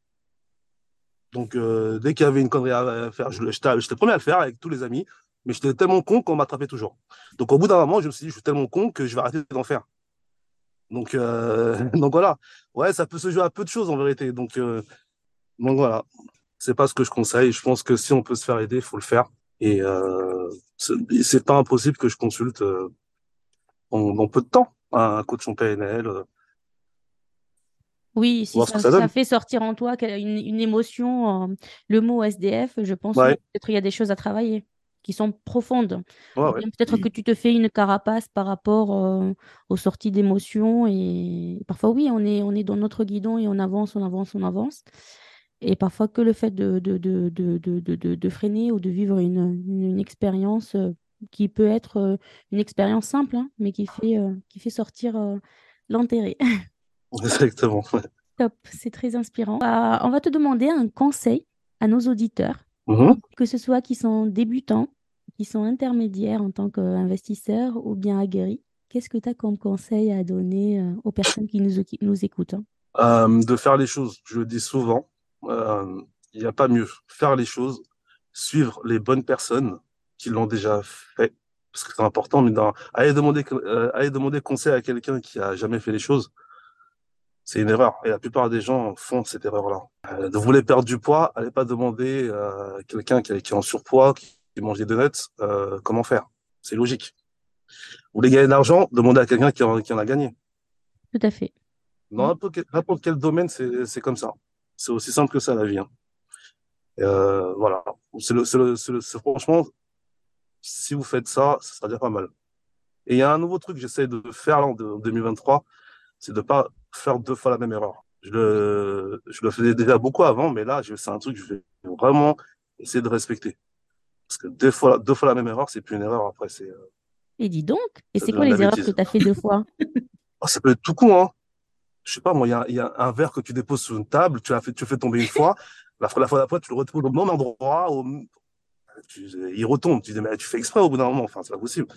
Donc, euh, dès qu'il y avait une connerie à faire, j'étais le premier à le faire avec tous les amis, mais j'étais tellement con qu'on m'attrapait toujours. Donc, au bout d'un moment, je me suis dit, je suis tellement con que je vais arrêter d'en faire. Donc, euh, donc voilà. Ouais, ça peut se jouer à peu de choses en vérité. Donc, euh, donc voilà. C'est pas ce que je conseille. Je pense que si on peut se faire aider, il faut le faire. Et euh, c'est pas impossible que je consulte en, peu de temps un coach en PNL. Oui, si ça, ça, fait sortir en toi une, une émotion, euh, le mot SDF, je pense ouais. peut-être il y a des choses à travailler qui sont profondes. Ouais, Peut-être que tu te fais une carapace par rapport euh, aux sorties d'émotions et parfois oui, on est, on est dans notre guidon et on avance, on avance, on avance. Et parfois que le fait de, de, de, de, de freiner ou de vivre une, une, expérience euh, qui peut être une expérience simple, hein, mais qui fait, qui fait sortir l'enterré. Exactement. Top, c'est très inspirant. on va te demander un conseil à nos auditeurs Mhm. Que ce soit qui sont débutants, qui sont intermédiaires en tant qu'investisseurs ou bien aguerris. Qu'est-ce que tu as comme conseil à donner euh, aux personnes qui nous, nous écoutent hein? Euh, De faire les choses. Je le dis souvent, euh, il n'y a pas mieux. Faire les choses, suivre les bonnes personnes qui l'ont déjà fait, parce que c'est important, mais dans, aller demander, aller demander conseil à quelqu'un qui a jamais fait les choses, c'est une erreur. Et la plupart des gens font cette erreur-là. Euh, vous voulez perdre du poids, allez pas demander à quelqu'un qui, est en surpoids, qui mange des donuts, euh, comment faire? C'est logique. Vous voulez gagner de l'argent, demandez à quelqu'un qui, en a gagné. Tout à fait. Dans n'importe quel domaine, c'est comme ça. C'est aussi simple que ça, la vie. Hein. Euh, voilà. C'est le, le, le franchement, si vous faites ça, ça sera déjà pas mal. Et il y a un nouveau truc que j'essaie de faire là, en 2023, c'est de pas faire deux fois la même erreur. Je le, je le faisais déjà beaucoup avant, mais là, c'est un truc que je vais vraiment essayer de respecter. Parce que deux fois, deux fois la même erreur, c'est plus une erreur après. C'est, euh, et dis donc, et c'est quoi les erreurs que tu as fait deux fois oh, Ça peut être tout con, hein. Je sais pas, moi, il y a, y a, un verre que tu déposes sur une table, tu as fait, tu fais tomber une fois, la fois, la fois d'après, tu le retrouves au même endroit, au... tu, il retombe. Tu dis, mais tu fais exprès au bout d'un moment, enfin, c'est pas possible.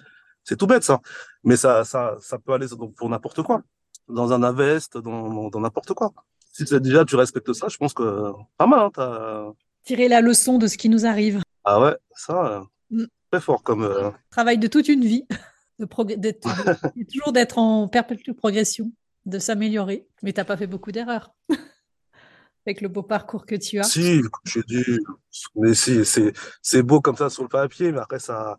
C'est tout bête, ça. Mais ça, ça, ça peut aller pour n'importe quoi dans un invest, dans, n'importe quoi. Si déjà tu respectes ça, je pense que pas mal. Hein, Tirer la leçon de ce qui nous arrive. Ah ouais, ça, mm. très fort comme. Euh... Travail de toute une vie, de, toujours d'être en perpétuelle progression, de s'améliorer. Mais t'as pas fait beaucoup d'erreurs. Avec le beau parcours que tu as. Si, j'ai dit, mais si, c'est, c'est beau comme ça sur le papier, mais après ça,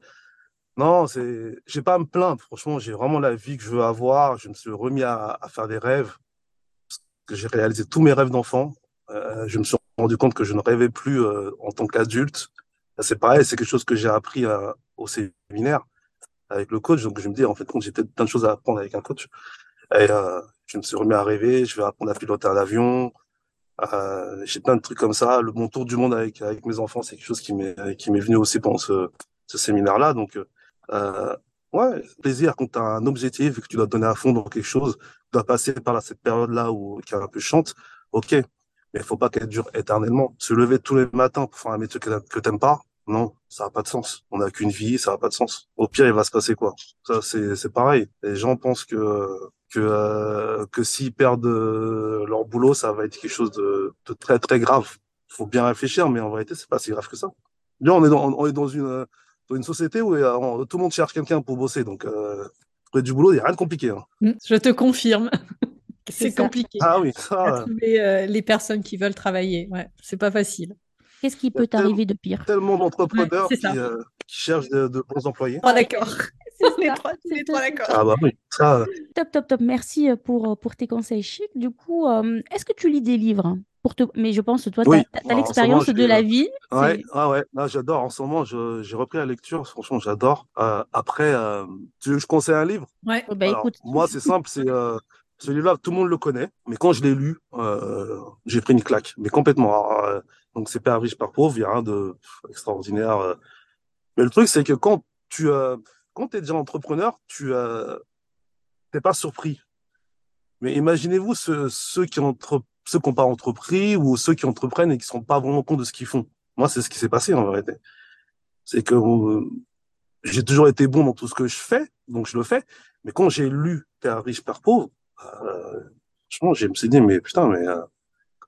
non, c'est, j'ai pas à me plaindre. Franchement, j'ai vraiment la vie que je veux avoir. Je me suis remis à, à faire des rêves. Que j'ai réalisé tous mes rêves d'enfant. Euh, je me suis rendu compte que je ne rêvais plus euh, en tant qu'adulte. C'est pareil, c'est quelque chose que j'ai appris euh, au séminaire avec le coach. Donc je me dis en fait, j'ai peut-être plein de choses à apprendre avec un coach. Et euh, je me suis remis à rêver. Je vais apprendre à piloter un avion. Euh, j'ai plein de trucs comme ça. Le mon tour du monde avec avec mes enfants, c'est quelque chose qui m'est qui m'est venu aussi pendant ce, ce séminaire-là. Donc euh, ouais, plaisir quand tu as un objectif et que tu dois te donner à fond dans quelque chose, tu dois passer par cette période-là où qui est un peu chante, ok, mais il faut pas qu'elle dure éternellement. Se lever tous les matins pour faire un métier que, t'aimes pas, non, ça n'a pas de sens. On n'a qu'une vie, ça n'a pas de sens. Au pire, il va se passer quoi? Ça, c'est c'est pareil. Les gens pensent que que euh, que s'ils perdent euh, leur boulot, ça va être quelque chose de, de très très grave. Faut bien réfléchir, mais en vérité, c'est pas si grave que ça. Là, on est dans on est dans une dans une société où euh, tout le monde cherche quelqu'un pour bosser. Donc, euh, trouver du boulot, il n'y a rien de compliqué. Hein. Mm, je te confirme. c'est compliqué. Ah oui, ça. trouver euh, les personnes qui veulent travailler. Ouais, c'est pas facile. Qu'est-ce qui peut t'arriver de pire? Tellement d'entrepreneurs qui, euh, qui, cherchent de, de bons employés. Oh, d'accord. les trois, les trois d'accord. Ah bah oui, ça. Top, top, top. Merci pour, pour tes conseils chics. Du coup, est-ce que tu lis des livres? Mais je pense, toi, tu as, l'expérience de la vie. Ouais, ah ouais, j'adore. En ce moment, j'ai repris la lecture. Franchement, j'adore. Euh, après, euh, tu veux que je conseille un livre? Ouais. Bah, écoute. Moi, c'est simple. C'est euh, celui-là, tout le monde le connaît. Mais quand je l'ai lu, j'ai pris une claque. Mais complètement. donc, c'est Père riche, par pauvre. Il n'y a rien de extraordinaire. Mais le truc, c'est que quand tu quand es déjà entrepreneur, tu n'es pas surpris. Mais imaginez-vous ceux, ceux qui entreprennent ceux qui n'ont pas entrepris ou ceux qui entreprennent et qui ne rendent pas vraiment compte de ce qu'ils font. Moi, c'est ce qui s'est passé en vérité. c'est que euh, j'ai toujours été bon dans tout ce que je fais, donc je le fais. Mais quand j'ai lu Père riche, Père pauvre, euh, franchement, je me suis dit, mais putain, mais euh,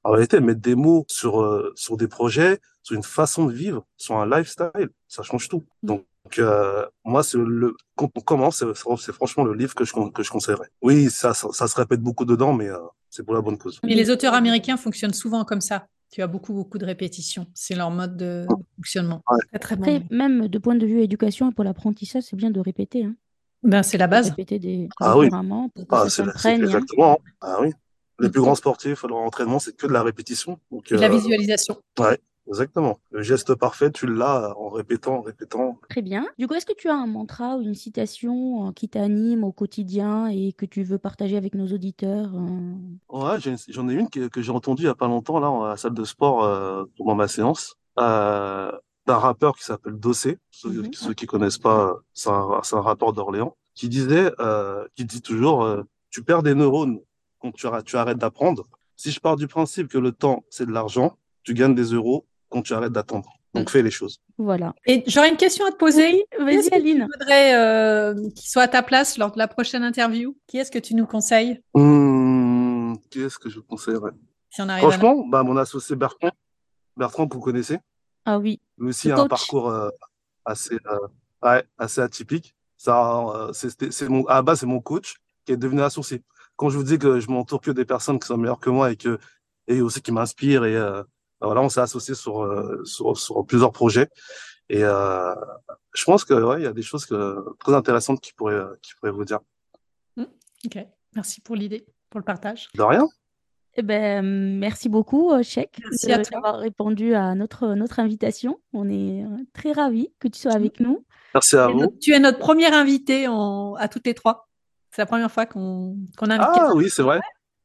en réalité, mettre des mots sur, euh, sur des projets, sur une façon de vivre, sur un lifestyle, ça change tout. Donc, euh, moi, c'est le, quand on commence, c'est franchement le livre que je, que je conseillerais. Oui, ça, ça, ça se répète beaucoup dedans, mais euh, c'est pour la bonne cause. Mais les auteurs américains fonctionnent souvent comme ça. Tu as beaucoup, beaucoup de répétitions. C'est leur mode de fonctionnement. Très, très Après, bon. même de point de vue éducation et pour l'apprentissage, c'est bien de répéter. Hein. Ben, c'est la base. Répéter des Ah oui. pour que Ah, ça s'imprègne. hein. exactement. hein. Ah oui. Les plus grands sportifs, leur entraînement, c'est que de la répétition. Donc, Et de la euh, visualisation. Exactement. Le geste parfait, tu l'as en répétant, en répétant. Très bien. Du coup, est-ce que tu as un mantra ou une citation euh, qui t'anime au quotidien et que tu veux partager avec nos auditeurs euh, Ouais, j'en ai une que, que j'ai entendue il y a pas longtemps, là, à la salle de sport, euh, pendant ma séance, euh, d'un rappeur qui s'appelle Dossé. Ceux, Mhm. ceux qui connaissent pas, c'est un, rappeur d'Orléans, qui disait, euh, qui dit toujours, tu perds des neurones quand tu arrêtes d'apprendre. Si je pars du principe que le temps, c'est de l'argent, tu gagnes des euros quand tu arrêtes d'attendre. Donc fais les choses. Voilà. Et j'aurais une question à te poser. Qui Vas-y, est-ce tu Aline. voudrais euh, qu'il soit à ta place lors de la prochaine interview Qui est-ce que tu nous conseilles? Hum, qu'est-ce que je conseillerais? si on arrive à... Franchement, bah, mon associé Bertrand, Bertrand que vous connaissez, Ah oui. lui aussi a un parcours euh, assez, euh, ouais, assez atypique. Ça, euh, c'est, c'était- c'est mon, à la base, c'est mon coach qui est devenu associé. Quand je vous dis que je m'entoure que des personnes qui sont meilleures que moi et que, et aussi qui m'inspirent et, voilà, on s'est associé sur, euh, sur, sur plusieurs projets. Et, euh, je pense que, ouais, il y a des choses que, très intéressantes qui pourraient, euh, qui pourraient vous dire. Ok, merci pour l'idée, pour le partage. De rien? Eh ben, merci beaucoup, toi. d'avoir répondu à notre, notre invitation. On est très ravis que tu sois avec nous. Merci à Et vous. notre- tu es notre première invitée en- à toutes les trois. C'est la première fois qu'on qu'on invite Ah quelqu'un. oui, c'est vrai.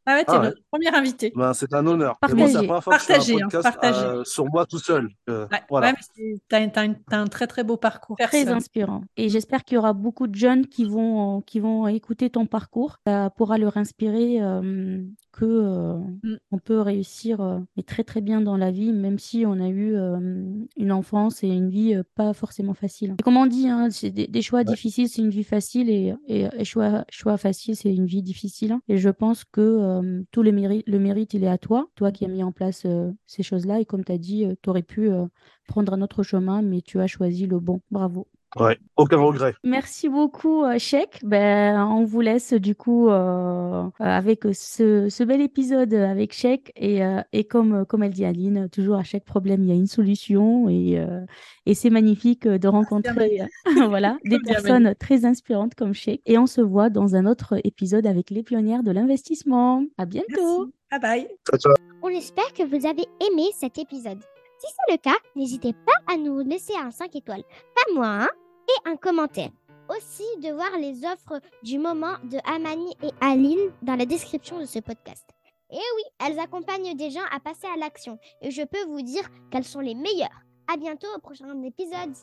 Ah ouais, tu es Ah ouais. notre première invitée. Ben, c'est un honneur. Et moi, la que je hein, euh, sur moi tout seul. Euh, Ouais, voilà. ouais, t'as, t'as une- t'as un très très beau parcours. Très Personne. inspirant. Et j'espère qu'il y aura beaucoup de jeunes qui vont, qui vont écouter ton parcours. Ça pourra leur inspirer euh, que euh, Mm. on peut réussir euh, mais très très bien dans la vie, même si on a eu euh, une enfance et une vie euh, pas forcément facile. Et comme on dit, hein, c'est des, des choix difficiles, c'est une vie facile, et, et, et choix, choix facile, c'est une vie difficile. Et je pense que euh, tout le mérite, le mérite, il est à toi, toi qui as mis en place euh, ces choses-là. Et comme tu as dit, tu aurais pu euh, prendre un autre chemin, mais tu as choisi le bon. Bravo. Ouais, aucun regret. Merci beaucoup, euh, Cheikh. Ben, on vous laisse du coup euh, avec ce, ce bel épisode avec Cheikh. Et, euh, et comme, comme elle dit Aline, toujours à chaque problème, il y a une solution. Et, euh, et c'est magnifique de rencontrer euh, voilà, des personnes très inspirantes comme Cheikh. Et on se voit dans un autre épisode avec les pionnières de l'investissement. À bientôt. Merci. Bye bye. Ciao, ciao. On espère que vous avez aimé cet épisode. Si c'est le cas, n'hésitez pas à nous laisser un 5 étoiles, pas moins, hein, et un commentaire. Aussi de voir les offres du moment de Amani et Aline dans la description de ce podcast. Et oui, elles accompagnent des gens à passer à l'action. Et je peux vous dire qu'elles sont les meilleures. À bientôt au prochain épisode.